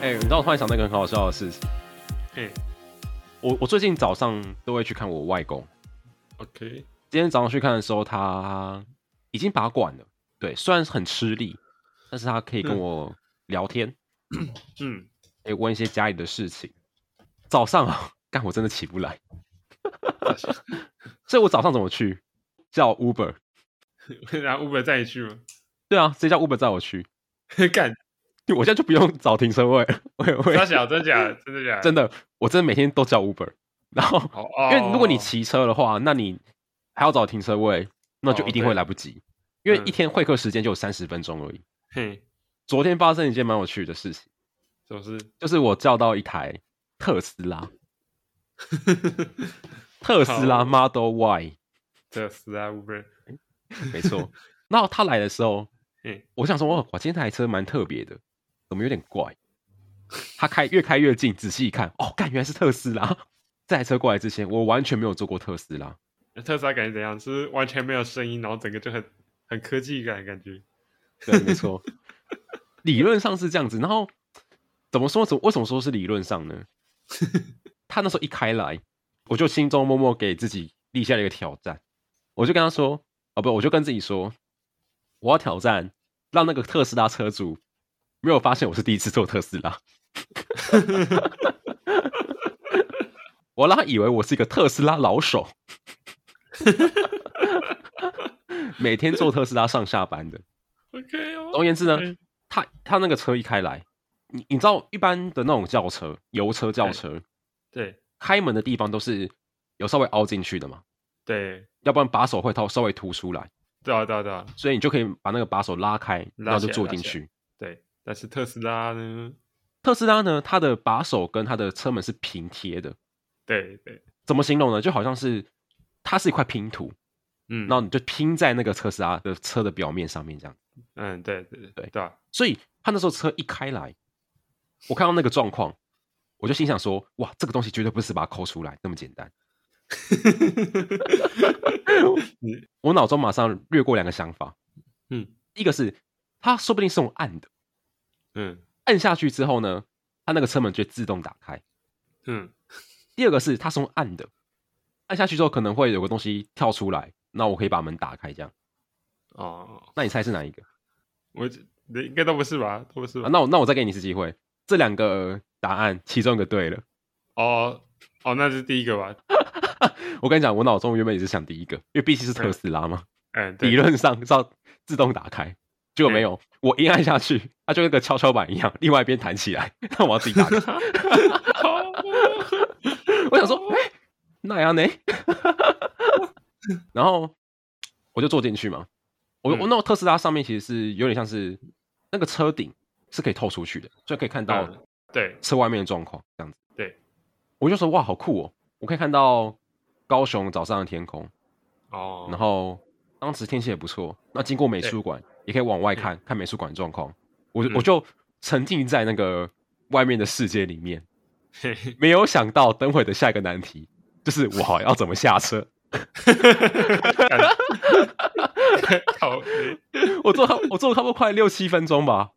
哎、欸，你知道我突然想到一个很好笑的事情。嘿、欸，我我最近早上都会去看我外公。OK，今天早上去看的时候，他已经拔管了。对，虽然很吃力，但是他可以跟我聊天。嗯，可以问一些家里的事情。早上啊，干我真的起不来，所以我早上怎么去？叫 Uber，然后 Uber 载你去吗？对啊，直接叫 Uber 载我去。干。我现在就不用找停车位，我也会。他小真假的，真的假的？真的，我真的每天都叫 Uber。然后，因为如果你骑车的话，那你还要找停车位，那就一定会来不及。因为一天会客时间就有三十分钟而已。嘿，昨天发生一件蛮有趣的事情，什么事？就是我叫到一台特斯拉，特斯拉 Model Y，特斯拉 Uber，没错。然后他来的时候，我想说，哇，我今天这台车蛮特别的。怎么有点怪？他开越开越近，仔细一看，哦，干，原来是特斯拉。这台车过来之前，我完全没有坐过特斯拉。特斯拉感觉怎样？是，是完全没有声音，然后整个就很很科技感感觉。对，没错。理论上是这样子，然后怎么说？怎么为什么说是理论上呢？他那时候一开来，我就心中默默给自己立下了一个挑战。我就跟他说：“哦，不，我就跟自己说，我要挑战，让那个特斯拉车主。”没有发现我是第一次坐特斯拉，我让他以为我是一个特斯拉老手，每天坐特斯拉上下班的。OK，哦。总而言之呢，他他那个车一开来，你你知道一般的那种轿车，油车轿车，对，开门的地方都是有稍微凹进去的嘛，对，要不然把手会套稍微凸出来，对啊对啊对啊，所以你就可以把那个把手拉开，然后就坐进去，对。但是特斯拉呢？特斯拉呢？它的把手跟它的车门是平贴的。对对，怎么形容呢？就好像是它是一块拼图，嗯，然后你就拼在那个特斯拉的车的表面上面，这样。嗯，对对对对，对。所以他那时候车一开来，我看到那个状况，我就心想说：哇，这个东西绝对不是把它抠出来那么简单。我脑中马上掠过两个想法，嗯，一个是。它说不定是用按的，嗯，按下去之后呢，它那个车门就会自动打开，嗯。第二个是它是用按的，按下去之后可能会有个东西跳出来，那我可以把门打开这样。哦，那你猜是哪一个？我应该都不是吧？都不是吧？啊，那我那我再给你一次机会，这两个答案其中一个对了。哦哦，那是第一个吧？我跟你讲，我脑中原本也是想第一个，因为毕竟是特斯拉嘛，嗯，理论上是要自动打开。结果没有，我一按下去，它就跟个跷跷板一样，另外一边弹起来，那我要自己打开。我想说，哎、欸，那样呢？然后我就坐进去嘛。我我那个特斯拉上面其实是有点像是那个车顶是可以透出去的，所以可以看到对车外面的状况这样子。对，我就说哇，好酷哦！我可以看到高雄早上的天空哦。然后当时天气也不错，那经过美术馆。也可以往外看看美术馆状况，我我就沉浸在那个外面的世界里面，没有想到等会的下一个难题就是我要怎么下车。我坐我坐了差不多快六七分钟吧，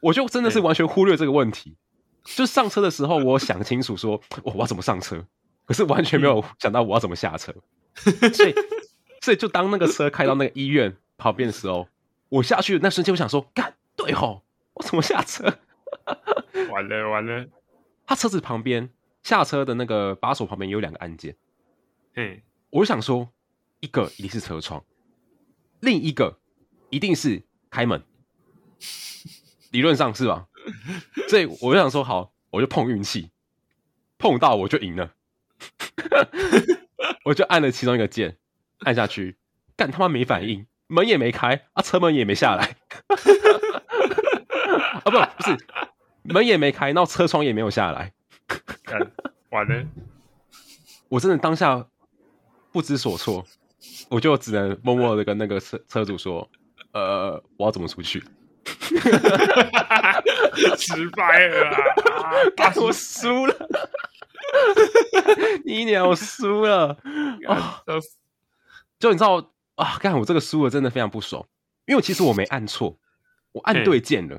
我就真的是完全忽略这个问题。就上车的时候，我想清楚说我要怎么上车，可是完全没有想到我要怎么下车。所以所以就当那个车开到那个医院旁边的时候。我下去那瞬间，我想说，干对吼，我怎么下车？完了完了！他车子旁边下车的那个把手旁边有两个按键，嗯，我就想说，一个一定是车窗，另一个一定是开门，理论上是吧？所以我就想说，好，我就碰运气，碰到我就赢了，我就按了其中一个键，按下去，干他妈没反应。门也没开啊，车门也没下来，啊不不是，门也没开，然后车窗也没有下来，完了，我真的当下不知所措，我就只能默默的跟那个车车主说，呃，我要怎么出去？失败了，干我输了，你鸟我输了啊！就你知道。啊！干我这个输了，真的非常不爽，因为其实我没按错，我按对键了。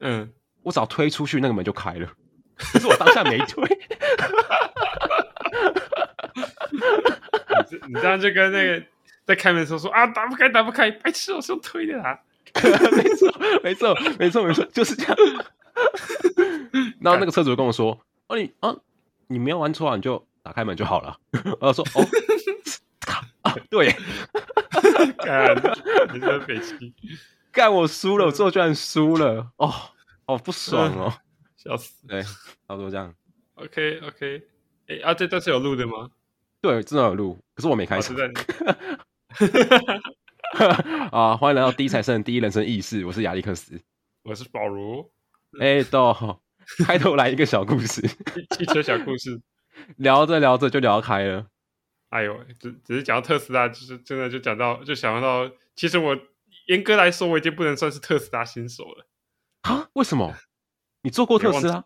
嗯，我只要推出去，那个门就开了。可是我当下没推。你这你这样就跟那个在开门的时候说啊，打不开，打不开，白痴，我是用推的啊。没错，没错，没错，没错，就是这样。然后那个车主跟我说：“哦，你啊，你没有按错啊，你就打开门就好了。”我说：“哦，啊，对，干，你这匪气，干我输了，我最后居然输了，哦，好不爽哦，笑死。”对，差不多这样。OK，OK，哎啊，这段是有录的吗？对，真的有录，可是我没开始。啊，欢迎来到第一财神第一人生意识，我是亚历克斯，我是保罗。哎，到开头来一个小故事，汽车小故事，聊着聊着就聊开了。哎呦，只只是讲到特斯拉，就是真的就讲到就想到，其实我严格来说，我已经不能算是特斯拉新手了。啊？为什么？你做过特斯拉？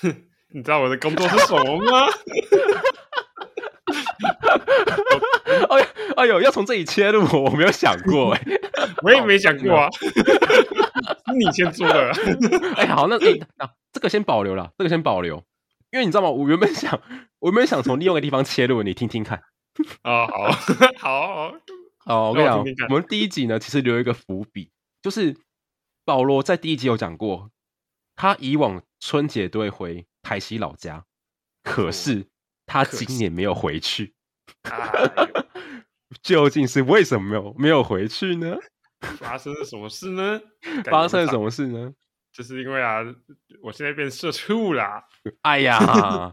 哼，你知道我的工作是什么吗？哎呦，哎呦，要从这里切入，我没有想过哎，我也没想过啊，是你先说的。哎，好，那哎，那这个先保留了，这个先保留，因为你知道吗？我原本想，我原本想从另外一个地方切入，你听听看。啊，好好 好，我跟你讲，我们第一集呢，其实留一个伏笔，就是保罗在第一集有讲过，他以往春节都会回台西老家，可是他今年没有回去。究竟是为什么没有没有回去呢？发生了什么事呢？发生了什么事呢？就是因为啊，我现在变社畜啦。哎呀，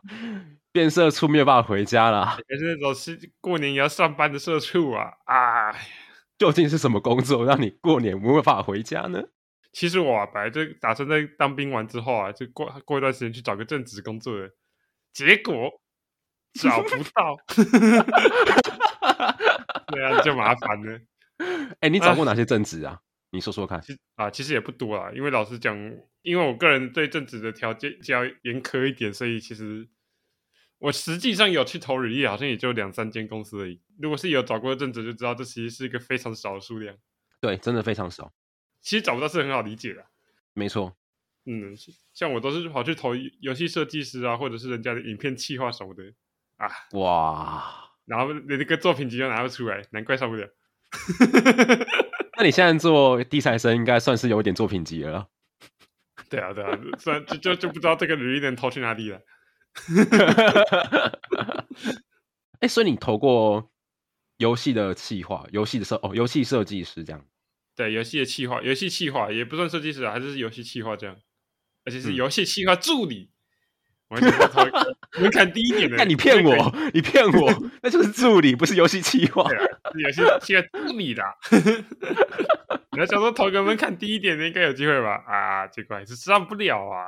变社畜没有办法回家了。也是那种是过年也要上班的社畜啊！啊，究竟是什么工作让你过年没有办法回家呢？其实我啊，本来就打算在当兵完之后啊，就过过一段时间去找个正职工作的，结果。找不到，对啊，就麻烦了。哎、欸，你找过哪些正职啊？你说说看。其啊，其实也不多啊，因为老实讲，因为我个人对正职的条件比较严苛一点，所以其实我实际上有去投履历，好像也就两三间公司而已。如果是有找过正职，就知道这其实是一个非常少的数量。对，真的非常少。其实找不到是很好理解的。没错。嗯，像我都是跑去投游戏设计师啊，或者是人家的影片企划什么的。啊哇！然后你那个作品集又拿不出来，难怪上不了。那你现在做地材生，应该算是有一点作品集了。对啊，对啊，算就就就不知道这个履历能投去哪里了。哎、欸，所以你投过游戏的企划、游戏的设哦，游戏设计师这样。对，游戏的企划、游戏企划也不算设计师啊，还是游戏企划这样，而且是游戏企划助理。嗯 门槛低一点的，那你骗我，你骗我，那就是助理，不是游戏企划。游戏 企划助理的，你要想说投个门槛低一点的，应该有机会吧？啊，结果还是上不了啊！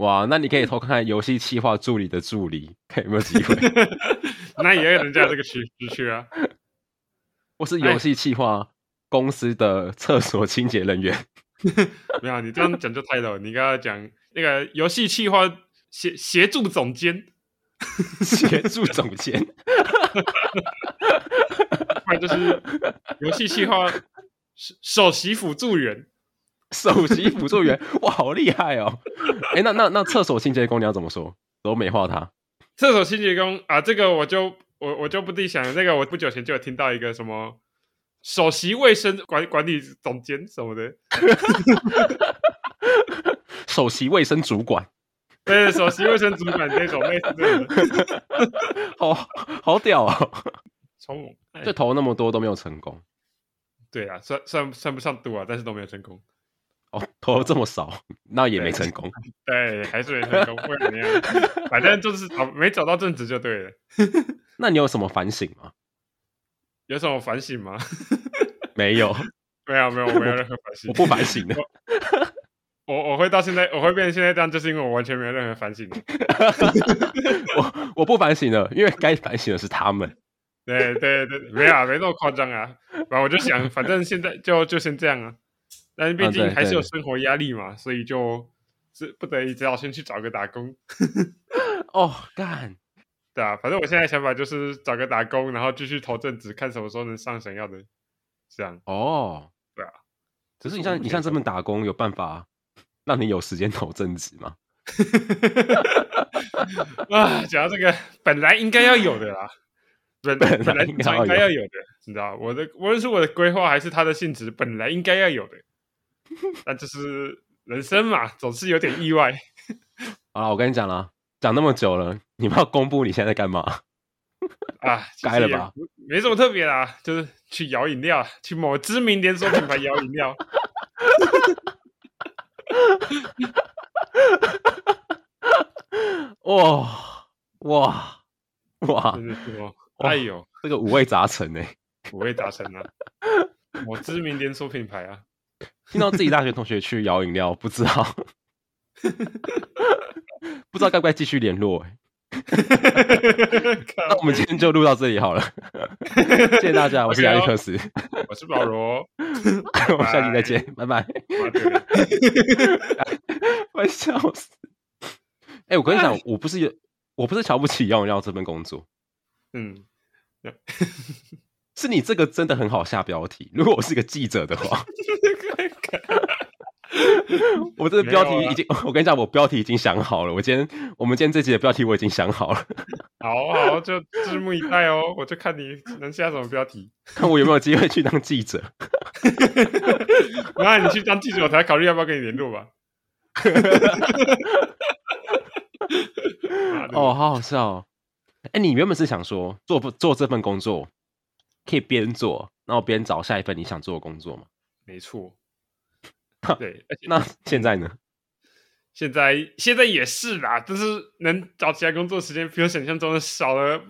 哇，那你可以偷看看游戏企划助理的助理，看有没有机会。那也有人家这个区区区啊，我是游戏企划公司的厕所清洁人员。没有，你这样讲就太了。你刚刚讲。那个游戏企划协协助总监，协助总监，不然就是游戏企划首首席辅助员，首席辅助员，哇，好厉害哦！哎、欸，那那那厕所清洁工你要怎么说？都美化他。厕所清洁工啊，这个我就我我就不自己想了。那个我不久前就有听到一个什么首席卫生管管理总监什么的。首席卫生主管，对，首席卫生主管这种类似这种，好好屌啊、哦！超猛，就投那么多都没有成功。对啊，算算算不上多啊，但是都没有成功。哦，投了这么少，那也没成功。对，对，还是没成功，不管怎么样，反正就是找没找到正职就对了。那你有什么反省吗？有什么反省吗？没有，没有，没有，没有任何反省。我不反省的。我我会到现在，我会变成现在这样，就是因为我完全没有任何反省。我我不反省了，因为该反省的是他们。对对对，没啊，没那么夸张啊。然后我就想，反正现在就就先这样啊。但是毕竟还是有生活压力嘛，啊、所以就是不得已只好先去找个打工。哦，干，对啊，反正我现在想法就是找个打工，然后继续投正职，看什么时候能上想要的。这样。哦，对啊。只是你像你像这份打工有办法。让你有时间投正职吗？啊，讲到这个，本来应该要有的啦，本本来应该要有的，你知道，我的无论是我的规划还是它的性质，本来应该要有的，但就是人生嘛，总是有点意外。好了，我跟你讲了，讲那么久了，你们要公布你现在在干嘛？啊，该了吧？没什么特别啦，就是去摇饮料，去某知名连锁品牌摇饮料。哇哇哇！真的是哦，哎呦，这个五味杂陈呢，五味杂陈啊！某知名连锁品牌啊，听到自己大学同学去摇饮料，不知道，不知道该不该继续联络哎。那我们今天就录到这里好了，谢谢大家，我是亚历克斯，我是保罗，我们下期再见，拜拜。我笑死！哎，我跟你讲，我不是我不是瞧不起摇饮料这份工作，嗯，是你这个真的很好下标题。如果我是个记者的话。我这个标题已经，啊、我跟你讲，我标题已经想好了。我今天，我们今天这集的标题我已经想好了。好好，就拭目以待哦。我就看你能下什么标题，看我有没有机会去当记者。那你去当记者，我才考虑要不要跟你联络吧。哦，好好笑哦。哎、欸，你原本是想说做做这份工作，可以边做，然后边找下一份你想做的工作吗？没错。对，那现在呢？现在现在也是啦，但是能找其他工作时间比我想象中的少了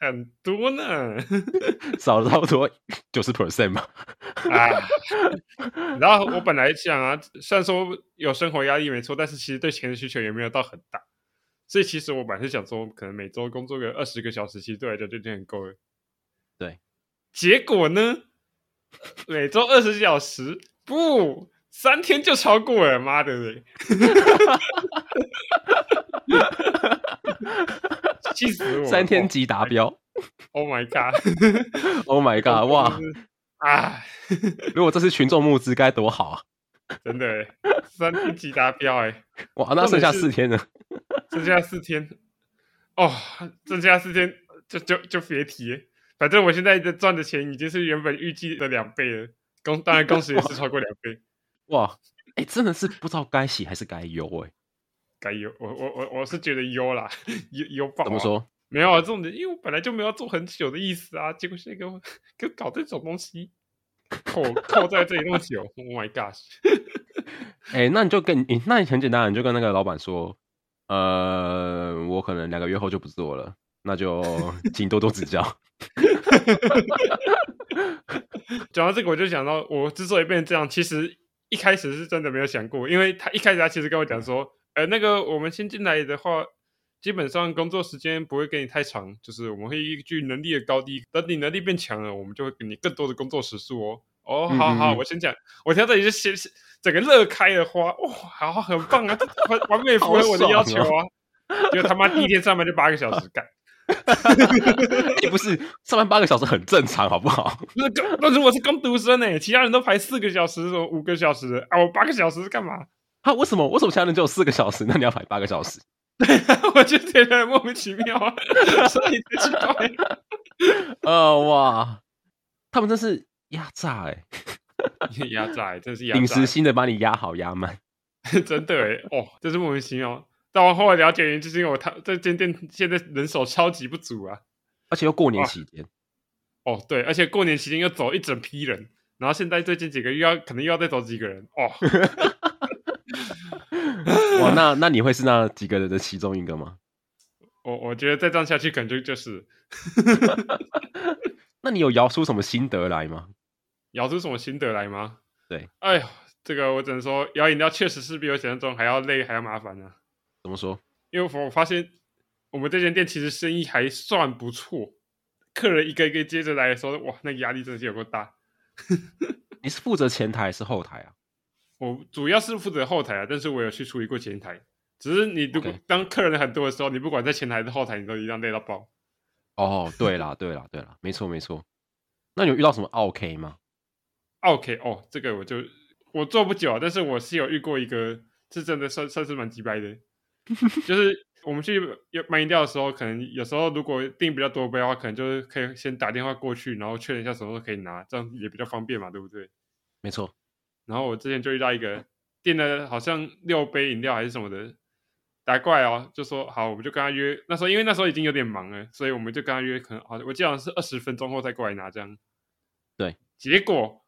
很多呢，少了差不多九十 percent 吧。啊，然后我本来想啊，虽然说有生活压力没错，但是其实对钱的需求也没有到很大，所以其实我本来是想说，可能每周工作个二十个小时，其实对来讲就已经很够了。对，结果呢，每周二十小时。不，三天就超过了，妈的嘞！气死我！三天即达标。Oh my god！Oh my god！哇啊！如果这是群众募资，该多好啊！真的，三天即达标，哎，哇，那剩下四天呢？剩下四天，哦，剩下四天就就就别提，反正我现在赚的钱已经是原本预计的两倍了。工当然工时 也是超过两倍，哇！哎、欸，真的是不知道该喜还是该忧哎，该忧我我我我是觉得忧啦，忧忧爆、啊。怎么说？没有啊，这种的，因为我本来就没有做很久的意思啊，结果现在给我给我搞这种东西，扣扣在这里那么久，Oh my gosh！哎、欸，那你就跟你，那你很简单，你就跟那个老板说，呃，我可能两个月后就不做了，那就请多多指教。讲到这个，我就想到，我之所以变成这样，其实一开始是真的没有想过，因为他一开始他其实跟我讲说，呃，那个我们新进来的话，基本上工作时间不会给你太长，就是我们会依据能力的高低，等你能力变强了，我们就会给你更多的工作时数哦。哦，好好，我先讲，我听到这里就先整个乐开了花，哇，好，很棒啊，完完美符合我的要求啊，就他妈第一天上班就八个小时 干。也不是上班八个小时很正常，好不好？那个，那如果是工读生呢？其他人都排四个小时，五个小时啊，我八个小时是干嘛？他为什么？为什么其他人只有四个小时？那你要排八个小时？我就觉得莫名其妙啊，所以才奇怪。呃，哇，他们真是压榨哎，压榨，真是临时性的把你压好压满，真的哎，哦，真是莫名其妙。但我后来了解原因，就是因为我他这间店现在人手超级不足啊，而且又过年期间。哦，对，而且过年期间又走一整批人，然后现在最近几个月要可能又要再走几个人哦。哇，那那你会是那几个人的其中一个吗？我我觉得再这样下去，可能就就是。那你有摇出什么心得来吗？摇出什么心得来吗？对，哎呦，这个我只能说，摇饮料确实是比我想象中还要累，还要麻烦啊。怎么说？因为我发现我们这间店其实生意还算不错，客人一个一个接着来的时候，哇，那个压力真的是有够大。你是负责前台还是后台啊？我主要是负责后台啊，但是我有去处理过前台。只是你如果当客人很多的时候.你不管在前台还是后台，你都一样累到爆。哦，对啦，对啦，对啦，没错没错。那你有遇到什么 OK 吗？？OK 哦，这个我就。我做不久，但是我是有遇过一个，是真的算算是蛮鸡掰的，就是我们去买饮料的时候，可能有时候如果订比较多杯的话，可能就是可以先打电话过去，然后确认一下什么时候可以拿，这样也比较方便嘛，对不对？没错。然后我之前就遇到一个订了好像六杯饮料还是什么的，打过来哦，就说好，我们就跟他约。那时候因为那时候已经有点忙了，所以我们就跟他约，可能好，我记得是二十分钟后再过来拿这样。对，结果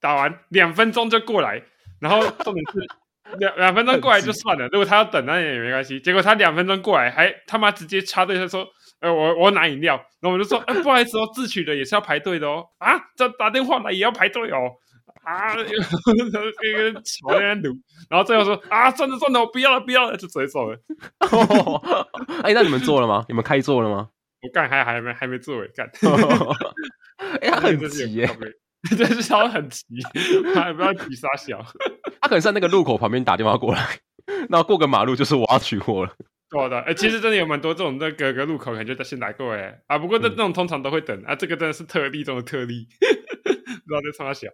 打完两分钟就过来，然后重点是两两分钟过来就算了，如果他要等那也没关系。结果他两分钟过来，还他妈直接插队，他说：“呃，我我拿饮料。”然后我就说：“呃，不好意思哦，自取的也是要排队的哦。”啊，这打电话来也要排队哦。啊，那个吵在那赌，然后最后说啊，算了算了，我不要了不要了，就直接走了。哎、欸，那你们做了吗？你们开做了吗？我干还还没还没做哎，干。哎、欸，他很急耶，这是超很急，他还不要急杀小。他可能在那个路口旁边打电话过来，然后过个马路就是我要取货了。对的，哎、欸，其实真的有蛮多这种那个个路口感觉他先来过哎啊，不过这这种通常都会等、嗯、啊，这个真的是特例中的特例，不知道在杀小。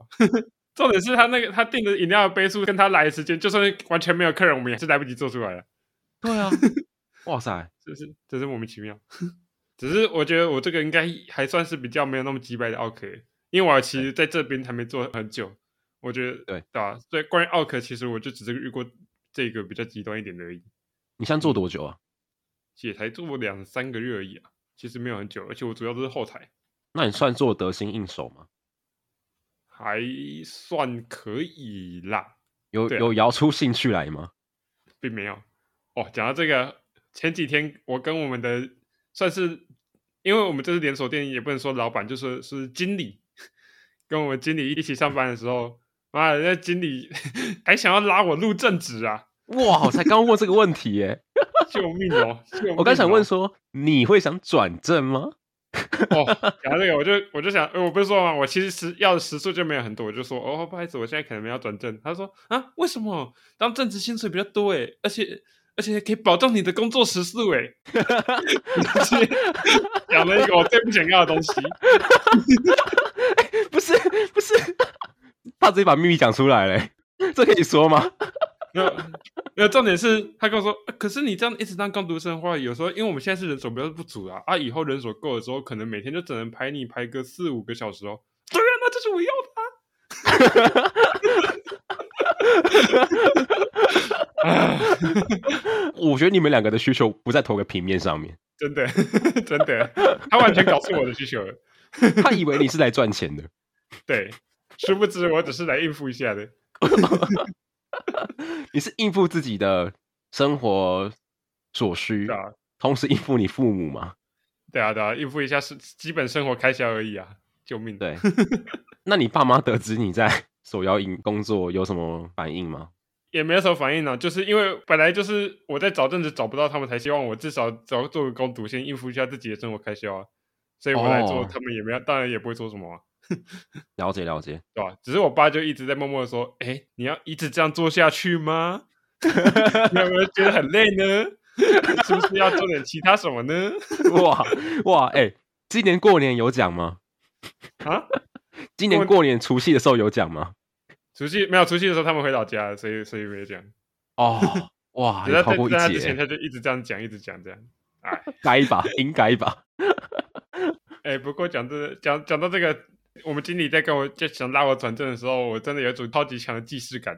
重点是他那个他订的饮料的杯数跟他来的时间，就算完全没有客人，我们也是来不及做出来的。对啊，哇塞，真是真是莫名其妙。只是我觉得我这个应该还算是比较没有那么机掰的奥客，因为我其实在这边还没做很久。我觉得对对吧？所以关于奥克，其实我就只是遇过这个比较极端一点的而已。你现在做多久啊？也才做两三个月而已啊，其实没有很久，而且我主要都是后台。那你算做得心应手吗？还算可以啦，有有摇出兴趣来吗？并没有。哦，讲到这个，前几天我跟我们的算是，因为我们这是连锁店，也不能说老板，就说是经理，跟我们经理一起上班的时候，妈的，那经理 还想要拉我入正职啊！哇，我才刚问这个问题耶，救命哦！救命哦，我刚想问说，你会想转正吗？哦，讲到这个，我就我就想，我不是说嘛，我其实时要的时数就没有很多，我就说，哦，不好意思，我现在可能没有转正。他说啊，为什么？当正职薪水比较多诶，而且而且可以保障你的工作时数诶。讲了一个我最不想要的东西。不是不是，他直接把秘密讲出来了，这可以说吗？没有，没有。重点是他跟我说，啊、可是你这样一直当工读生的话，有时候因为我们现在是人手比较不足啊，啊，以后人手够的时候，可能每天就只能排你排个四五个小时哦。对啊，那就是我要的、啊。我觉得你们两个的需求不在同个平面上面，真的，真的，他完全搞错我的需求了。他以为你是来赚钱的，对，殊不知我只是来应付一下的。你是应付自己的生活所需，对啊，同时应付你父母吗？对啊，对啊，应付一下是基本生活开销而已啊！救命！对，那你爸妈得知你在手摇饮工作有什么反应吗？也没有什么反应呢、啊，就是因为本来就是我在找阵子找不到他们，才希望我至少找做个工读，先应付一下自己的生活开销啊。所以我来做，哦、他们也没有，当然也不会说什么、啊。了解了解，对吧？只是我爸就一直在默默的说：“哎、欸，你要一直这样做下去吗？你有没有觉得很累呢？是不是要做点其他什么呢？”哇哇，哎、欸，今年过年有奖吗？啊？今年过年除夕的时候有奖吗？除夕没有，除夕的时候他们回老家，所以所以没有奖。哦，哇，在在他之前他就一直这样讲，一直讲这样。哎，该吧，应该吧。哎、欸，不过讲这，讲讲到这个。我们经理在跟我就想拉我转正的时候，我真的有一种超级强的既视感。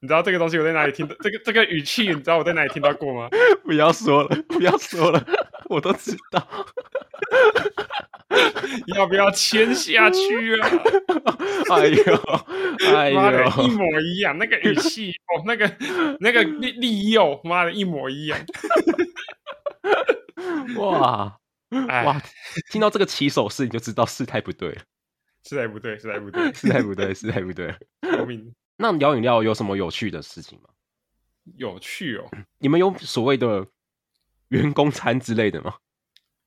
你知道这个东西我在哪里听到？这个这个语气，你知道我在哪里听到过吗？不要说了，不要说了，我都知道。要不要签下去啊？哎呦，哎呦，一模一样，那个语气 哦，那个那个利利诱，妈的，一模一样。哇！哇！听到这个起手式，你就知道事态不对了。事态不对，事态不对，事态不对，事态不对。那聊饮料有什么有趣的事情吗？有趣哦！你们有所谓的员工餐之类的吗？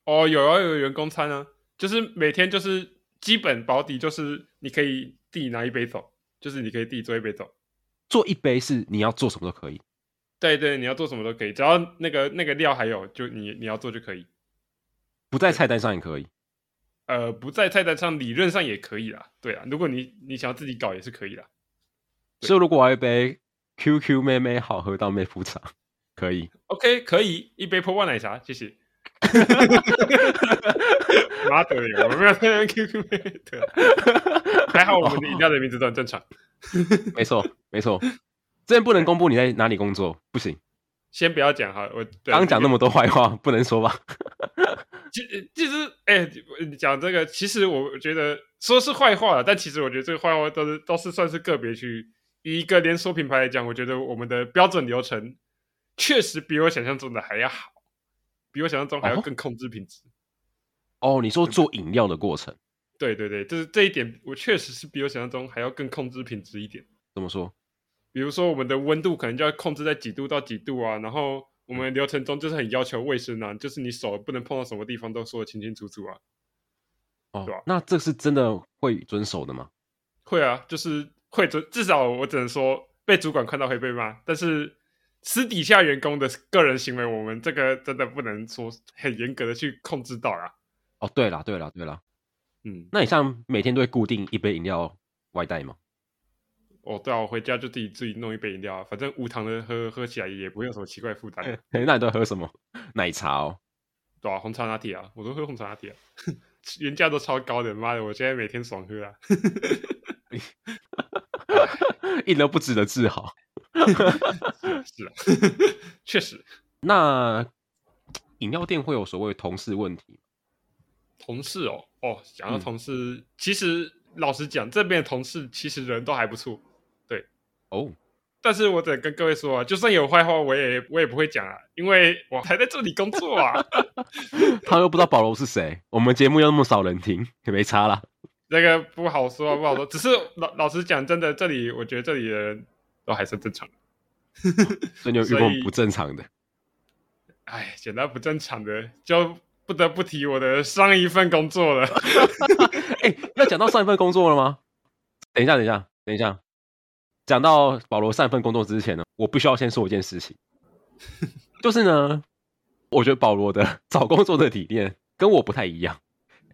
哦，有啊，有员工餐啊，就是每天就是基本保底，就是你可以自己拿一杯走，就是你可以自己做一杯走。做一杯是你要做什么都可以。对对，你要做什么都可以，只要那个那个料还有，就你你要做就可以。不在菜单上也可以，呃，不在菜单上理论上也可以啦，对啊，如果你你想要自己搞也是可以啦。所以如果我要一杯 QQ 妹妹好喝到妹夫茶，可以？OK，可以，一杯破万奶茶，谢谢。妈的，我们没有喝 QQ 妹妹的，还好我们的饮料的名字都很正常。没错，没错，这边不能公布你在哪里工作，不行。先不要讲哈，我刚讲那么多坏话，不能说吧？其其实，哎、欸，讲这个，其实我觉得说是坏话了，但其实我觉得这个坏话都是都是算是个别去。以一个连锁品牌来讲，我觉得我们的标准流程确实比我想象中的还要好，比我想象中还要更控制品质。哦，你说做饮料的过程？对对对，就是这一点，我确实是比我想象中还要更控制品质一点。怎么说？比如说，我们的温度可能就要控制在几度到几度啊，然后我们流程中就是很要求卫生啊，就是你手不能碰到什么地方都说的清清楚楚啊。哦，对吧？那这是真的会遵守的吗？会啊，就是会遵，至少我只能说被主管看到会被骂，但是私底下员工的个人行为，我们这个真的不能说很严格的去控制到啦。哦，对了，对了，对了，嗯，那你像每天都会固定一杯饮料外带吗？哦，对啊，我回家就自己自己弄一杯饮料，啊反正无糖的喝喝起来也不会有什么奇怪负担。那你都喝什么？奶茶哦，对啊，红茶拿铁啊，我都喝红茶拿铁啊，原价都超高的，妈的，我现在每天爽喝啊，一点都不值得自豪。是啊，确实。那饮料店会有所谓同事问题？同事哦，哦，讲到同事，嗯、其实老实讲，这边的同事其实人都还不错。对哦，但是我得跟各位说啊，就算有坏话，我也我也不会讲啊，因为我还在这里工作啊。他又不知道保罗是谁，我们节目又那么少人听，也没差啦。这个不好说，不好说。只是老老实讲，真的，这里我觉得这里的人都还是正常的。所以你有遇过不正常的？哎，简单不正常的，就不得不提我的上一份工作了。哎、欸，要讲到上一份工作了吗？等一下，等一下，等一下。讲到保罗上一份工作之前呢，我必须要先说一件事情，就是呢，我觉得保罗的 找工作的理念跟我不太一样，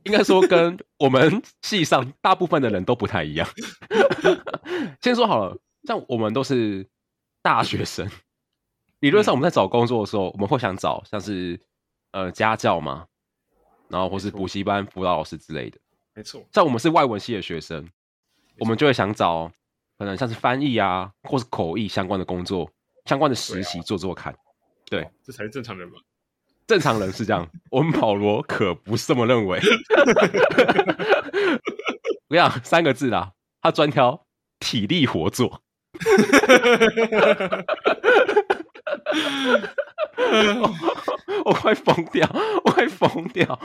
应该说跟我们系上大部分的人都不太一样。先说好了，像我们都是大学生，理论上我们在找工作的时候，我们会想找像是呃家教嘛，然后或是补习班辅导老师之类的。没错，像我们是外文系的学生，我们就会想找。可能像是翻译啊，或是口译相关的工作，相关的实习做做看。对，这才是正常人嘛。正常人是这样，我们保罗可不是这么认为。我跟你讲三个字啦，他专挑体力活做。我，我快疯掉，我快疯掉。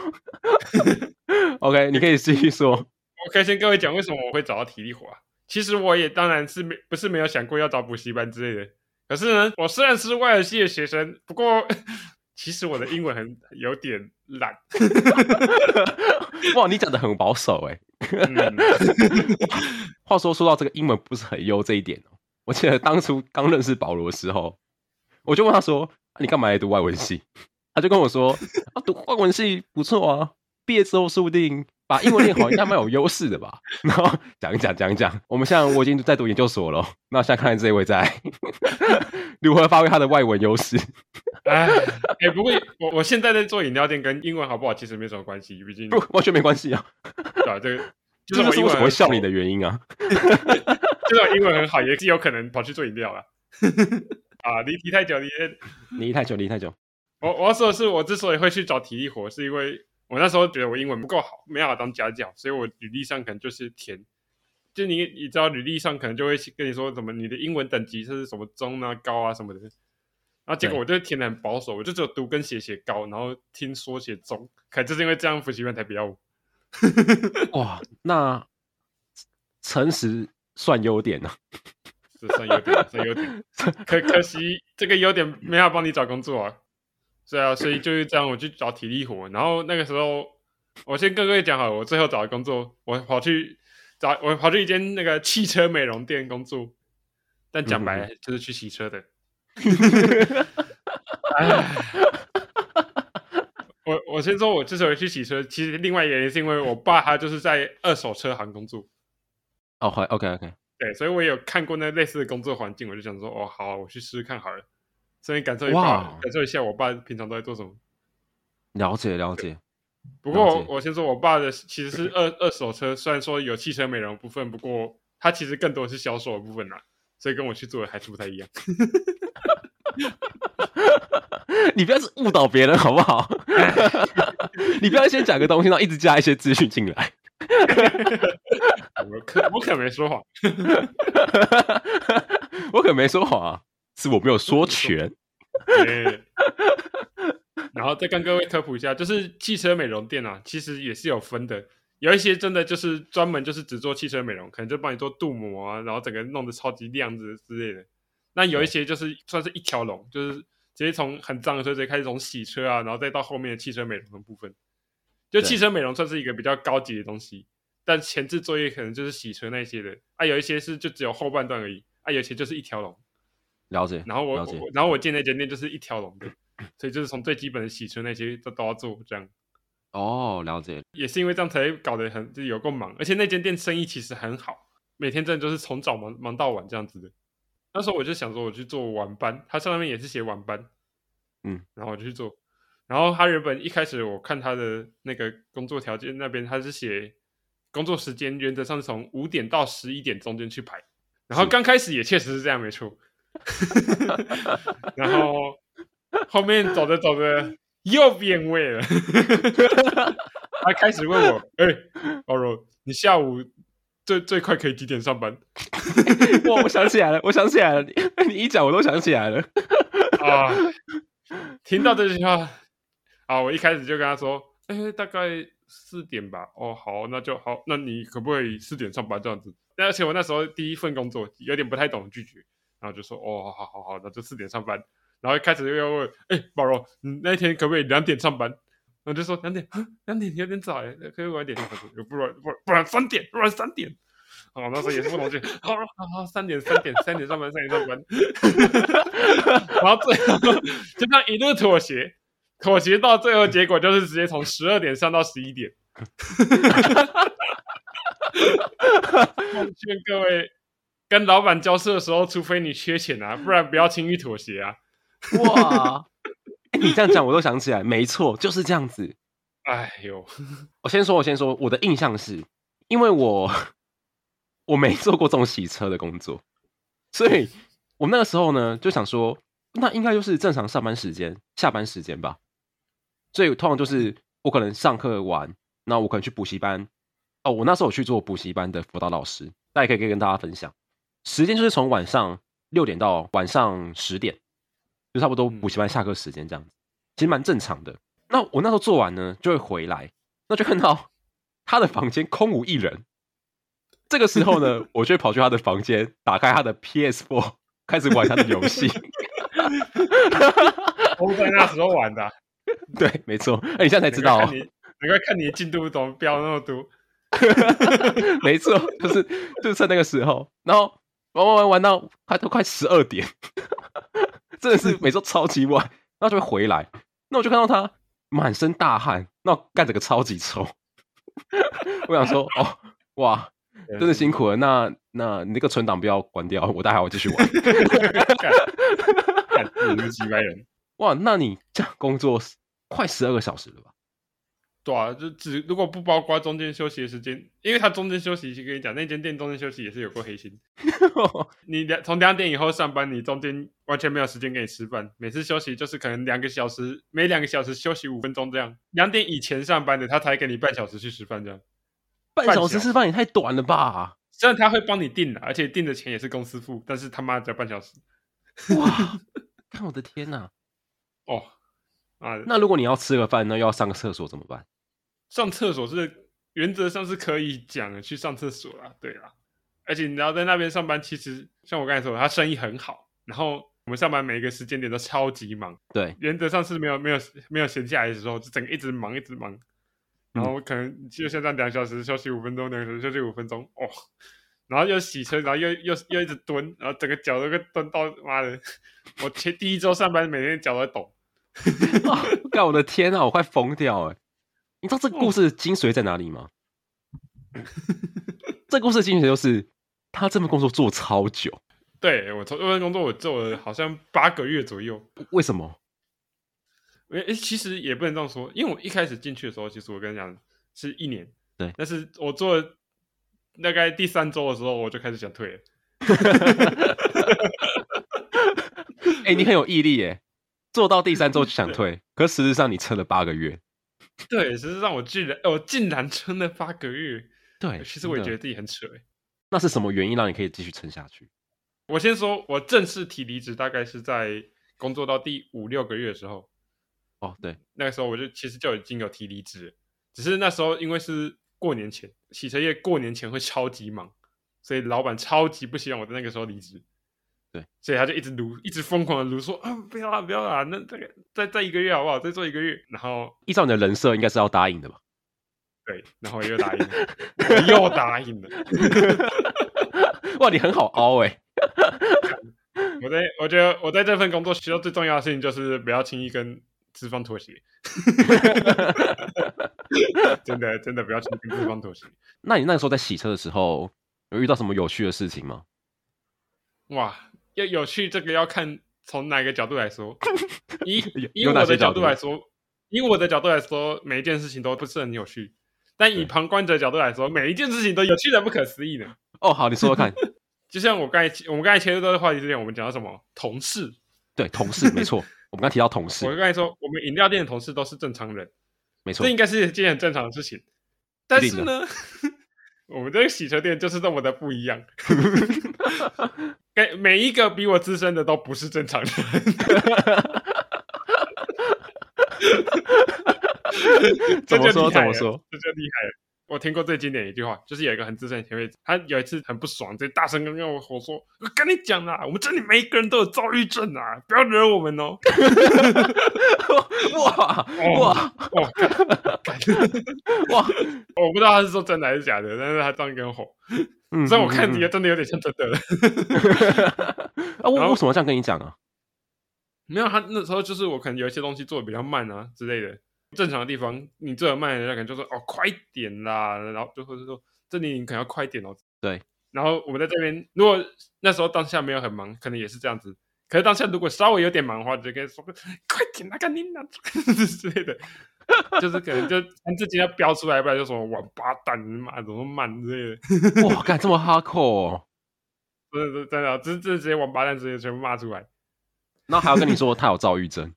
OK，你可以继续说。我可以先跟各位讲，为什么我会找到体力活啊？其实我也当然是没不是没有想过要找补习班之类的，可是呢，我虽然是外文系的学生，不过 其实我的英文很有点烂。哇，你讲的很保守哎、欸。嗯、话说说到这个英文不是很优这一点哦，我记得当初刚认识保罗的时候，我就问他说：“你干嘛来读外文系？” 他就跟我说：“啊，读外文系不错啊，毕业之后说不定。”把英文练好应该蛮有优势的吧？然后讲一讲讲一讲，我们现在我已经在读研究所了，那现在看看这一位在 如何发挥他的外文优势。哎，哎，不过我我现在在做饮料店，跟英文好不好其实没什么关系，毕竟不完全没关系啊。对啊？这个 就是我为什么会笑你的原因啊。就是我英文很好，也是有可能跑去做饮料了。啊，离题太久，离离太久，离太久。我我要说的是，我之所以会去找体力活，是因为。我那时候觉得我英文不够好，没办法当家教，所以我履历上可能就是填，就你你知道履历上可能就会跟你说什么你的英文等级是什么中啊高啊什么的，然后结果我就填的很保守，我就只有读跟写写高，然后听说写中，可能就是因为这样补习班才不要我。哇，那诚实算优点呢？这算优点，算优点，可可惜这个优点没法帮你找工作啊。是啊，所以就是这样，我去找体力活。然后那个时候，我先跟各位讲好，我最后找的工作，我跑去找，我跑去一间那个汽车美容店工作。但讲白了，就是去洗车的。我我先说，我之所以去洗车，其实另外一个原因是因为我爸他就是在二手车行工作。哦，好，OK OK。对，所以我有看过那类似的工作环境，我就想说，哦，好、啊，我去试试看好了，所以感受一下，感受一下我爸平常都在做什么。了解了解。不过我，我先说，我爸的其实是二二手车，虽然说有汽车美容部分，不过他其实更多是销售的部分啦，所以跟我去做的还是不太一样。你不要是误导别人好不好？你不要先讲个东西，然后一直加一些资讯进来。我可我可没说谎，我可没说谎啊，是我没有说全。然后再跟各位科普一下，就是汽车美容店啊，其实也是有分的，有一些真的就是专门就是只做汽车美容，可能就帮你做镀膜啊，然后整个弄得超级亮子之类的。那有一些就是算是一条龙，就是直接从很脏的车直接开始从洗车啊，然后再到后面的汽车美容的部分。就汽车美容算是一个比较高级的东西，但前置作业可能就是洗车那些的啊，有一些是就只有后半段而已啊，有些就是一条龙。了解。然后我，我然后我进那间店就是一条龙的。所以就是从最基本的洗车那些都都要做这样。哦，了解。也是因为这样才搞得很就是有够忙，而且那间店生意其实很好，每天真的就是从早忙忙到晚这样子的。那时候我就想说我去做晚班，他上面也是写晚班，嗯，然后我就去做。然后他原本一开始我看他的那个工作条件那边，他是写工作时间原则上是从五点到十一点中间去排。然后刚开始也确实是这样，没错。然后。后面走着走着又变味了，他开始问我：“哎、欸，宝柔，你下午最最快可以几点上班？” 哇，我想起来了，我想起来了，你你一讲我都想起来了 啊！听到这句话，啊，我一开始就跟他说：“哎、欸，大概四点吧。”哦，好，那就好。那你可不可以四点上班这样子？而且我那时候第一份工作有点不太懂拒绝，然后就说：“哦，好好好，那就四点上班。”然后一开始又要问，哎，宝柔，你那天可不可以两点上班？我就说两点，两点有点早哎，可以晚点。不然不然不然三点，不然三点。哦，那时候也是不同意。好好好，三点三点三点上班，三点上班。然后最后就这样一路妥协，妥协到最后结果就是直接从十二点上到十一点。奉劝各位跟老板交涉的时候，除非你缺钱啊，不然不要轻易妥协啊。哇、欸，你这样讲我都想起来，没错，就是这样子。哎呦，我先说，我先说，我的印象是，因为我我没做过这种洗车的工作，所以我那个时候呢就想说，那应该就是正常上班时间、下班时间吧。所以通常就是我可能上课完，那我可能去补习班。哦，我那时候我去做补习班的辅导老师，大家可以可以跟大家分享，时间就是从晚上六点到晚上十点。就差不多补习班下课时间这样子，其实蛮正常的。那我那时候做完呢，就会回来，那就看到他的房间空无一人。这个时候呢，我就会跑去他的房间，打开他的 PS4，开始玩他的游戏。都在那时候玩的，对，没错。哎，你现在才知道哦，你难怪看你的进度怎么飙那么多。没错，就是就是在那个时候，然后玩玩玩玩到快都快十二点。真的是每周超级晚，然后就会回来，那我就看到他满身大汗，那干着个超级臭。我想说，哦，哇，真的辛苦了。那那你那个存档不要关掉，我待会我继续玩。你们几百人？哇，那你这样工作快十二个小时了吧？对啊，就只如果不包括中间休息的时间，因为他中间休息，跟你讲，那间店中间休息也是有过黑心。你两从两点以后上班，你中间完全没有时间给你吃饭，每次休息就是可能两个小时，每两个小时休息五分钟这样。两点以前上班的，他才给你半小时去吃饭这样。半小时吃饭也太短了吧？虽然他会帮你订的，而且订的钱也是公司付，但是他妈只要半小时。哇！看我的天哪！哦啊，那如果你要吃个饭，那又要上个厕所怎么办？上厕所是原则上是可以讲的，去上厕所啦，对啦。而且你知道在那边上班，其实像我刚才说，他生意很好，然后我们上班每一个时间点都超级忙，对，原则上是没有没有没有闲下来的时候，就整个一直忙一直忙，然后可能就像这样两小时休息五分钟，两小时休息五分钟，哦，然后又洗车，然后又又又一直蹲，然后整个脚都跟蹲到妈的，我前第一周上班每天脚都在抖，干我的天啊，我快疯掉哎！你知道这个故事的精髓在哪里吗？这故事的精髓就是他这份工作做超久。对，我从这份工作我做了好像八个月左右。为什么？诶，其实也不能这样说，因为我一开始进去的时候，其实我跟你讲是一年。对，但是我做了大概第三周的时候，我就开始想退了。哎、欸，你很有毅力耶！做到第三周就想 退，可事实际上你撑了八个月。对，实际上我居然，我竟然撑了八个月。对，其实我也觉得自己很扯。那是什么原因让你可以继续撑下去？我先说，我正式提离职大概是在工作到第五六个月的时候。哦，对，那个时候我就其实就已经有提离职，只是那时候因为是过年前，洗车业过年前会超级忙，所以老板超级不希望我在那个时候离职。对，所以他就一直撸，一直疯狂的撸说啊，不要啦，不要啦，那这个再再一个月好不好？再做一个月，然后依照你的人设，应该是要答应的吧？对，然后又答应了，又答应了。哇，你很好凹哎、欸！我在我觉得我在这份工作学到最重要的事情就是不要轻易跟资方妥协。真的真的不要轻易跟资方妥协。那你那个时候在洗车的时候，有遇到什么有趣的事情吗？哇！要有趣，这个要看从哪个角度来说。以以我的角度来说，以我的角度来说，每一件事情都不是很有趣。但以旁观者角度来说，每一件事情都有趣的不可思议呢。哦，好，你说说看。就像我刚才，我们刚才切入这个话题之前，我们讲到什么？同事。对，同事，没错。我们刚提到同事。我刚才说，我们饮料店的同事都是正常人，没错。这应该是一件很正常的事情。但是呢，我们这个洗车店就是这么的不一样。每每一个比我资深的都不是正常人。怎么说？怎么说？这就厉害了。我听过最经典的一句话，就是有一个很资深的前辈，他有一次很不爽，就大声跟我吼说：“我跟你讲啦，我们这里每一个人都有躁郁症啊，不要惹我们哦！”哇 哇哇！哇！我不知道他是说真的还是假的，但是他这样跟我吼，所以我看你真的有点像真的了。啊，我为什么这样跟你讲啊？没有，他那时候就是我可能有一些东西做的比较慢啊之类的。正常的地方，你做的慢，人家可能就说哦，快点啦，然后就会说这里你可能要快点哦。对，然后我们在这边，如果那时候当下没有很忙，可能也是这样子。可是当下如果稍微有点忙的话，就可以说快点那个你那 之类的，就是可能就自己要飙出来，不然就什么王八蛋，妈怎么慢之类的。哇，干这么哈扣哦！真的真的，直直接王八蛋直接全部骂出来。然后还要跟你说他有躁郁症。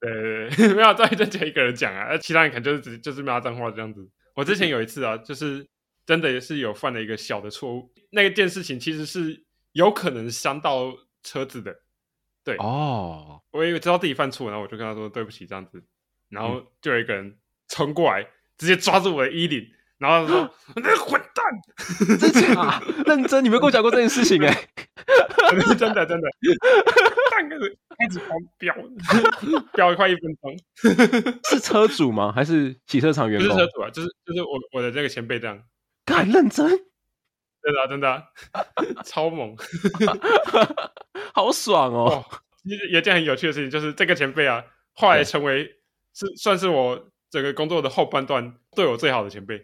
对对对，没有再再讲一个人讲啊，那其他人可能就是只就是骂脏话这样子。我之前有一次啊，就是真的也是有犯了一个小的错误，那件事情其实是有可能伤到车子的。对哦，我以为知道自己犯错，然后我就跟他说对不起这样子，然后就有一个人冲过来，直接抓住我的衣领，然后他说：“ 那个混蛋，真假？认真？你没有跟我讲过这件事情哎、欸？真的真的。”开始狂飙，飙了快一分钟。是车主吗？还是洗车场员工？不是车主啊，就是就是我我的这个前辈这样。敢认真？真的、啊、真的、啊，超猛，好爽哦！其实有一件很有趣的事情，就是这个前辈啊，后来成为是算是我整个工作的后半段对我最好的前辈。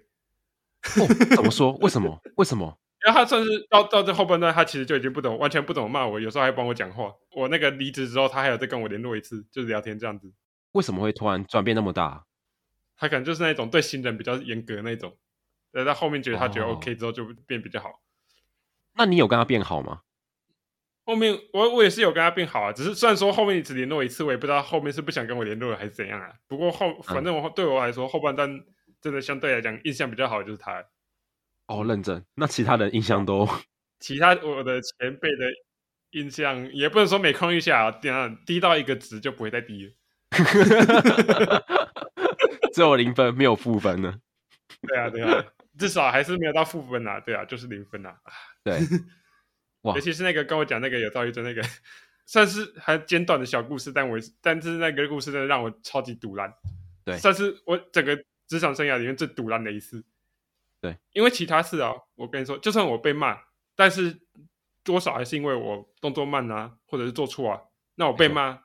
哦，怎么说？为什么？为什么？然后他算是到到这后半段，他其实就已经不懂，完全不怎么骂我，有时候还帮我讲话。我那个离职之后，他还有再跟我联络一次，就是聊天这样子。为什么会突然转变那么大？他可能就是那种对新人比较严格的那种。对，他后面觉得他觉得 OK 之后就变比较好。哦。那你有跟他变好吗？后面我我也是有跟他变好啊，只是虽然说后面只联络一次，我也不知道后面是不想跟我联络了还是怎样啊。不过后反正我对我来说，嗯、后半段真的相对来讲印象比较好的就是他。哦，认真。那其他人印象都？其他我的前辈的印象也不能说每空一下啊，这样低到一个值就不会再低了。只有零分，没有负分呢。对啊，对啊，至少还是没有到负分啊。对啊，就是零分啊。对，哇，尤其是那个跟我讲那个有躁郁症那个，算是还简短的小故事，但我但是那个故事真的让我超级堵烂。对，算是我整个职场生涯里面最堵烂的一次。对，因为其他事啊，我跟你说，就算我被骂，但是多少还是因为我动作慢啊，或者是做错啊，那我被骂，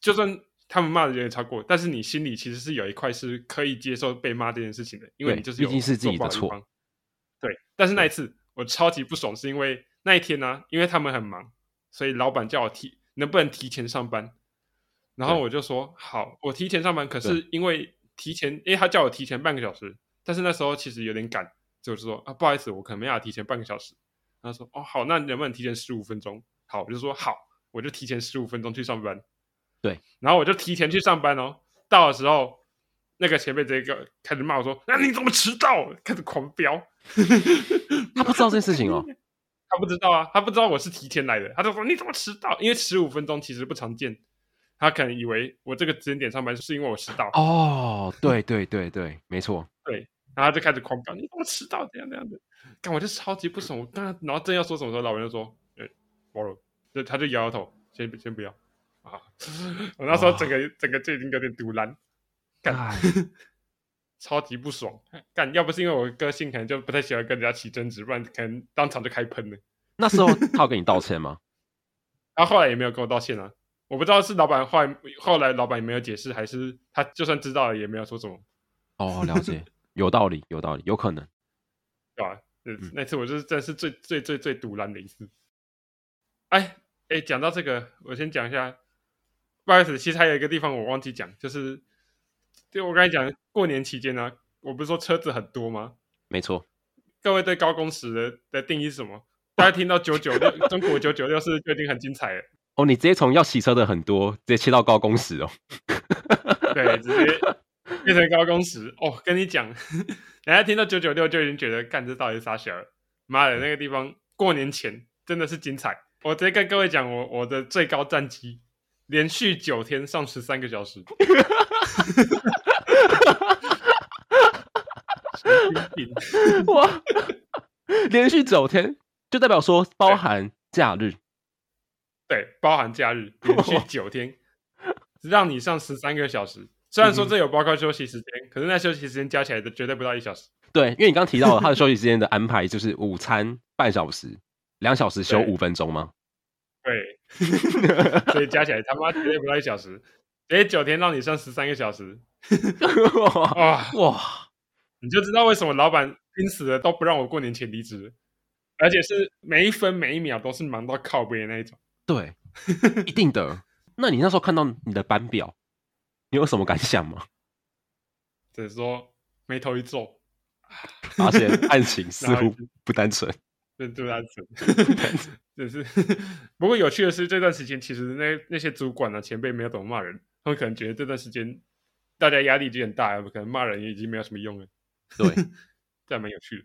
就算他们骂的有点超过，但是你心里其实是有一块是可以接受被骂这件事情的，因为你就是有，毕竟是自己的错。对，但是那一次我超级不爽，是因为那一天呢、啊，因为他们很忙，所以老板叫我提能不能提前上班，然后我就说好，我提前上班。可是因为提前，因为他叫我提前半个小时，但是那时候其实有点赶，就是说啊，不好意思，我可能没法提前半个小时。他说哦好，那能不能提前十五分钟？好，我就说好，我就提前十五分钟去上班。对，然后我就提前去上班哦。到的时候，那个前辈这个开始骂我说：“那、啊、你怎么迟到？”开始狂飙。他不知道这件事情哦，他不知道啊，他不知道我是提前来的。他就说：“你怎么迟到？”因为十五分钟其实不常见，他可能以为我这个时间点上班是因为我迟到。哦，对对对对，没错。对，然后他就开始狂飙：“你怎么迟到？这样这样的。”干，我就超级不爽。我刚刚然后正要说什么时候，老板就说：“哎、欸，忘了。”就他就摇摇头，先先不要。啊！我那时候整个、oh. 整个就已经有点堵烂，干，超级不爽。干，要不是因为我个性可能就不太喜欢跟人家起争执，不然可能当场就开喷了。那时候 他有跟你道歉吗？他后来也没有跟我道歉啊。我不知道是老板后来后来老板也没有解释，还是他就算知道了也没有说什么。哦，oh, 了解，有道理，有道理，有可能，对吧？嗯，那次我就是真是最最最最赌烂的一次。哎哎，讲到这个，我先讲一下。不好意思，其实还有一个地方我忘记讲，就是就我刚才讲过年期间呢、啊，我不是说车子很多吗？没错。各位对高工时的的定义是什么？大家听到九九六，中国九九六是就已经很精彩了。哦，你直接从要洗车的很多，直接切到高工时哦。对，直接 变成高工时哦。跟你讲，人家听到九九六就已经觉得干这到底是啥小儿？妈的，那个地方过年前真的是精彩。我直接跟各位讲，我我的最高战绩。连续九天上十三个小时，哇！连续九天就代表说包含假日，对，包含假日，连续九天让你上十三个小时。虽然说这有包括休息时间，嗯、可是那休息时间加起来的绝对不到一小时。对，因为你刚刚提到了他的休息时间的安排，就是午餐半小时，两小时休五分钟吗？对，所以加起来他妈绝对不到一小时，诶，九天让你上十三个小时，哇哇！你就知道为什么老板拼死了都不让我过年前离职，而且是每一分每一秒都是忙到靠背的那一种。对，一定的。那你那时候看到你的班表，你有什么感想吗？只是说眉头一皱，发现 案情似乎不单纯。对对啊，真是。不过有趣的是，这段时间其实那那些主管啊、前辈没有怎么骂人，他们可能觉得这段时间大家压力已经很大，可能骂人也已经没有什么用了。对，这还蛮有趣的。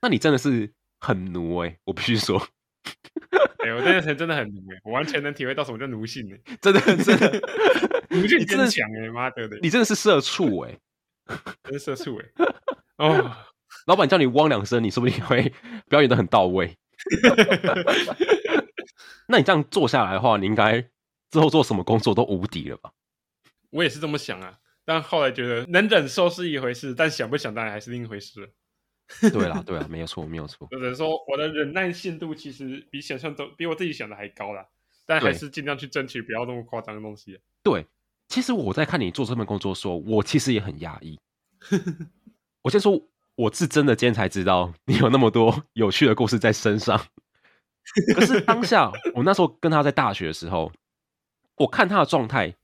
那你真的是很奴哎、欸，我必须说。我这段时间真的很奴哎、欸，我完全能体会到什么叫奴性哎、欸，真的真的，奴性真强哎，妈的的，你真的是社畜哎、欸，真是社畜哎、欸，哦。老板叫你汪两声，你说不定会表演的很到位。那你这样做下来的话，你应该之后做什么工作都无敌了吧？我也是这么想啊，但后来觉得能忍受是一回事，但想不想当然还是另一回事。对啦，对啦，没有错，没有错。有人说我的忍耐限度其实比想象中比我自己想的还高啦，但还是尽量去争取不要那么夸张的东西。对，其实我在看你做这份工作的时候，我其实也很压抑。我先说。我是真的今天才知道你有那么多有趣的故事在身上。可是当下，我那时候跟他在大学的时候，我看他的状态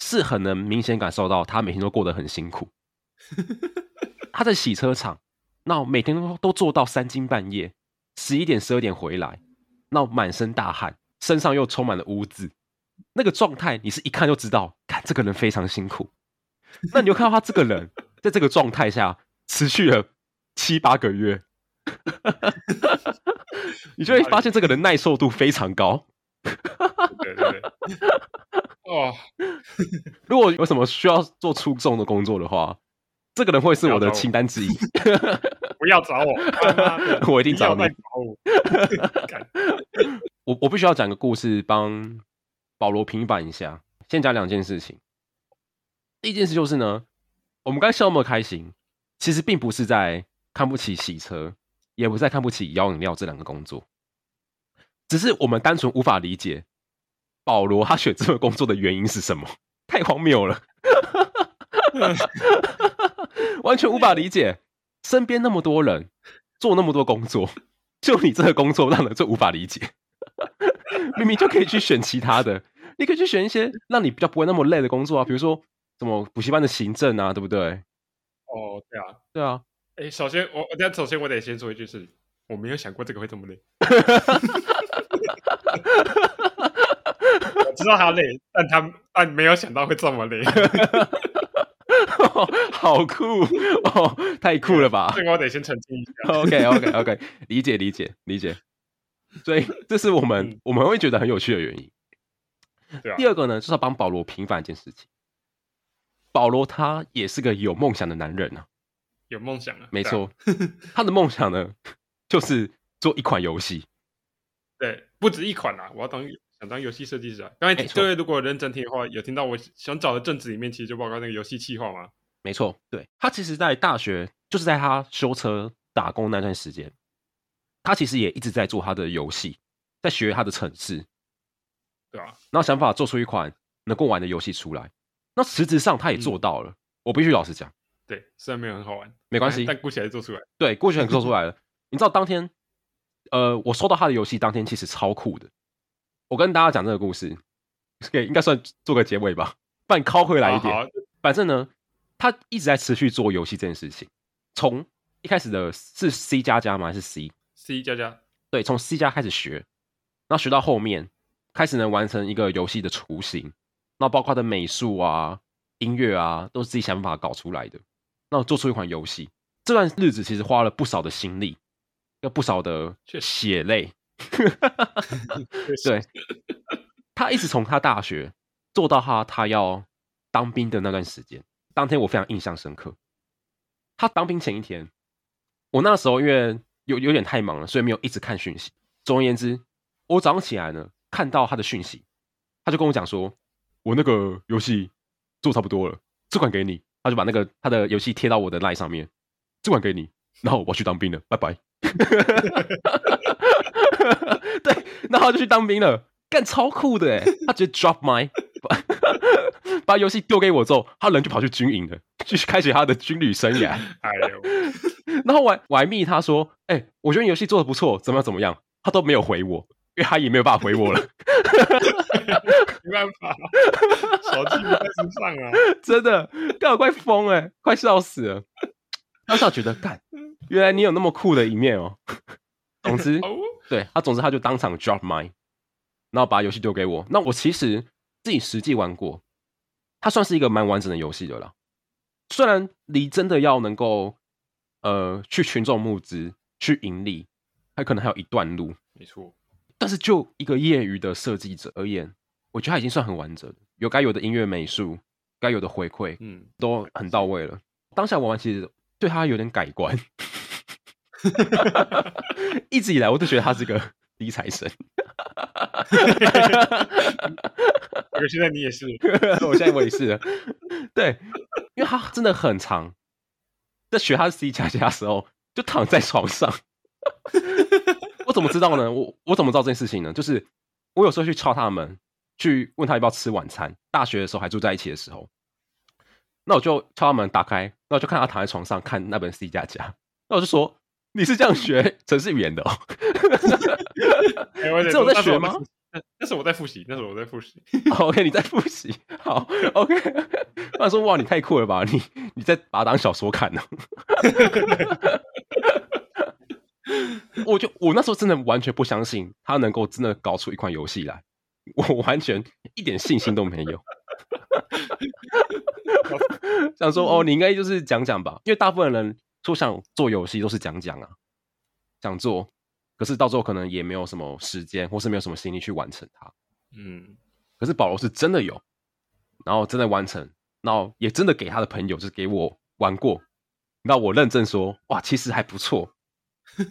是很能明显感受到他每天都过得很辛苦。他在洗车场，那每天都都做到三更半夜，十一点十二点回来，那满身大汗，身上又充满了污渍，那个状态你是一看就知道，看这个人非常辛苦。那你就看到他这个人 在这个状态下。持续了七八个月，你就会发现这个人耐受度非常高。对对对，哦，如果有什么需要做出众的工作的话，这个人会是我的清单之一。不要找我，我一定找你。我 我必须要讲个故事，帮保罗平反一下。先讲两件事情。第一件事就是呢，我们刚才笑那么开心。其实并不是在看不起洗车，也不是在看不起摇饮料这两个工作，只是我们单纯无法理解保罗他选这份工作的原因是什么，太荒谬了，完全无法理解。身边那么多人做那么多工作，就你这个工作让人最无法理解。明明就可以去选其他的，你可以去选一些让你比较不会那么累的工作啊，比如说什么补习班的行政啊，对不对？哦，对啊，对啊。哎，首先我，我首先我得先说一句是，我没有想过这个会这么累。我知道他累，但他但没有想到会这么累。好酷哦，太酷了吧！这个我得先澄清一下。OK OK OK，理解理解理解。所以这是我们、嗯、我们会觉得很有趣的原因。第二个呢，就是要帮保罗平反一件事情。保罗他也是个有梦想的男人啊，有梦想啊，没错。他的梦想呢，就是做一款游戏。对，不止一款啊！我要当想当游戏设计师啊。刚才各位如果认真听的话，有听到我想找的正职里面，其实就包括那个游戏企划嘛。没错，对，他其实，在大学就是在他修车打工那段时间，他其实也一直在做他的游戏，在学他的程式，对啊，然后想法做出一款能够玩的游戏出来。那实质上他也做到了，嗯、我必须老实讲，对，虽然没有很好玩，没关系，但估起来做出来，对，估起来做出来了。你知道当天，呃，我收到他的游戏当天其实超酷的。我跟大家讲这个故事，给应该算做个结尾吧，把你拷回来一点。反正呢。他一直在持续做游戏这件事情，从一开始的是 C 加加吗？还是 C？C 加加。对，从 C 加开始学，然后学到后面开始能完成一个游戏的雏形，那包括的美术啊、音乐啊，都是自己想办法搞出来的。那做出一款游戏，这段日子其实花了不少的心力，有不少的血泪。对，他一直从他大学做到他他要当兵的那段时间。当天我非常印象深刻。他当兵前一天，我那时候因为有有点太忙了，所以没有一直看讯息。总而言之，我早上起来呢，看到他的讯息，他就跟我讲说：“我那个游戏做差不多了，这款给你。”他就把那个他的游戏贴到我的 LINE 上面，这款给你。然后我去当兵了，拜拜。对，然后就去当兵了，干超酷的哎！他直接 drop my。把 把游戏丢给我之后，他人就跑去军营了，继续开启他的军旅生涯。哎呦，然后我我还密他说：“哎、欸，我觉得你游戏做的不错，怎么样怎么样？”他都没有回我，因为他也没有办法回我了。没办法，手机不在身上啊！真的，干我快疯哎，快笑死了。当时我觉得，干，原来你有那么酷的一面哦。总之，对他，总之他就当场 drop mine，然后把游戏丢给我。那我其实自己实际玩过。它算是一个蛮完整的游戏的啦，虽然离真的要能够呃去群众募资去盈利，还可能还有一段路，没错。但是就一个业余的设计者而言，我觉得它已经算很完整，有该有的音乐美术，该有的回馈，嗯，都很到位了。当下玩完其实对他有点改观，一直以来我都觉得他是个理财神。可现在你也是，我现在我也是，对，因为他真的很长，在学他的 C 加加的时候，就躺在床上。我怎么知道呢？我我怎么知道这件事情呢？就是我有时候去敲他的门，去问他要不要吃晚餐。大学的时候还住在一起的时候，那我就敲他门，打开，那我就看他躺在床上看那本 C 加加，那我就说：“你是这样学程式语言的哦？”这我在学吗？那是我在复习，那是我在复习。OK，你在复习。好，OK。他说：“哇，你太酷了吧！你你在把它当小说看呢？”我就我那时候真的完全不相信他能够真的搞出一款游戏来，我完全一点信心都没有。想说哦，你应该就是讲讲吧，因为大部分人说想做游戏都是讲讲啊，想做。可是到最后可能也没有什么时间，或是没有什么心力去完成它。嗯，可是保罗是真的有，然后真的完成，然后也真的给他的朋友，就是给我玩过。那我认证说，哇，其实还不错。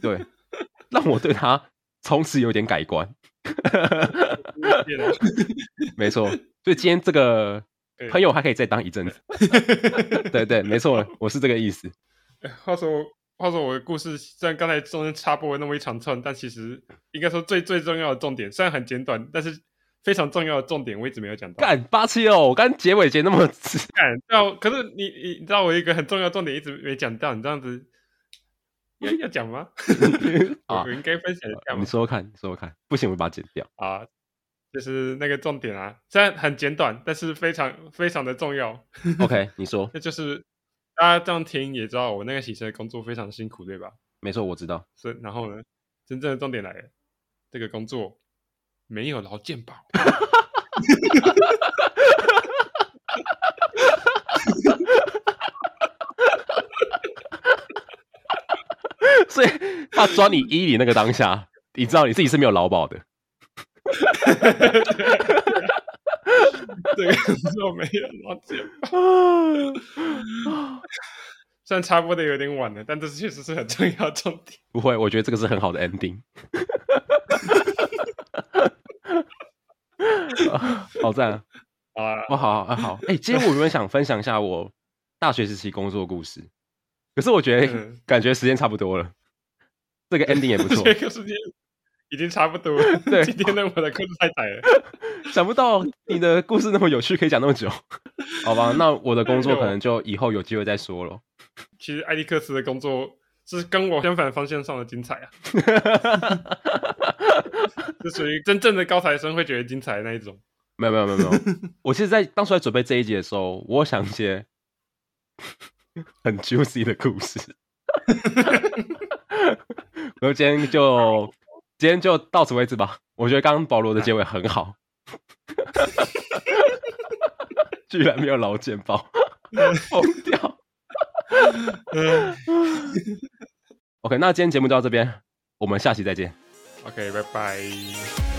对，让我对他从此有点改观。没错，所以今天这个朋友还可以再当一阵子。对对，没错，我是这个意思。话说。话说我的故事虽然刚才中间插播了那么一长串，但其实应该说最最重要的重点，虽然很简短，但是非常重要的重点我一直没有讲到。干八七哦，我刚结尾结那么直。干，知道？可是你你知道我一个很重要的重点一直没讲到，你这样子要要讲吗？啊，我应该分享一下吗？你说说看，你说说看，不行，我把它剪掉啊。就是那个重点啊，虽然很简短，但是非常非常的重要。OK，你说，那就是大家这样听也知道，我那个洗车的工作非常辛苦，对吧？没错，我知道。是，然后呢，真正的重点来了，这个工作没有劳健保。所以他抓你衣领那个当下，你知道你自己是没有劳保的。这个工作没有劳健保，虽然插播的有点晚了，但这确实是很重要的重点。不会，我觉得这个是很好的 ending。好赞啊！啊，哇，好好好，哎，今天我原本想分享一下我大学时期工作故事，可是我觉得感觉时间差不多了，这个 ending 也不错。这个时间已经差不多了。对，今天的我的故事太窄了，想不到你的故事那么有趣，可以讲那么久。好吧，那我的工作可能就以后有机会再说了。其实艾利克斯的工作是跟我相反方向上的精彩啊，是属于真正的高材生会觉得精彩的那一种。没有没有没有没有，我其实，在当初在准备这一集的时候，我想一些很 juicy 的故事。然后今天就今天就到此为止吧。我觉得刚刚保罗的结尾很好，居然没有老茧包，疯掉。uh, OK，那今天节目就到这边，我们下期再见。OK，拜拜。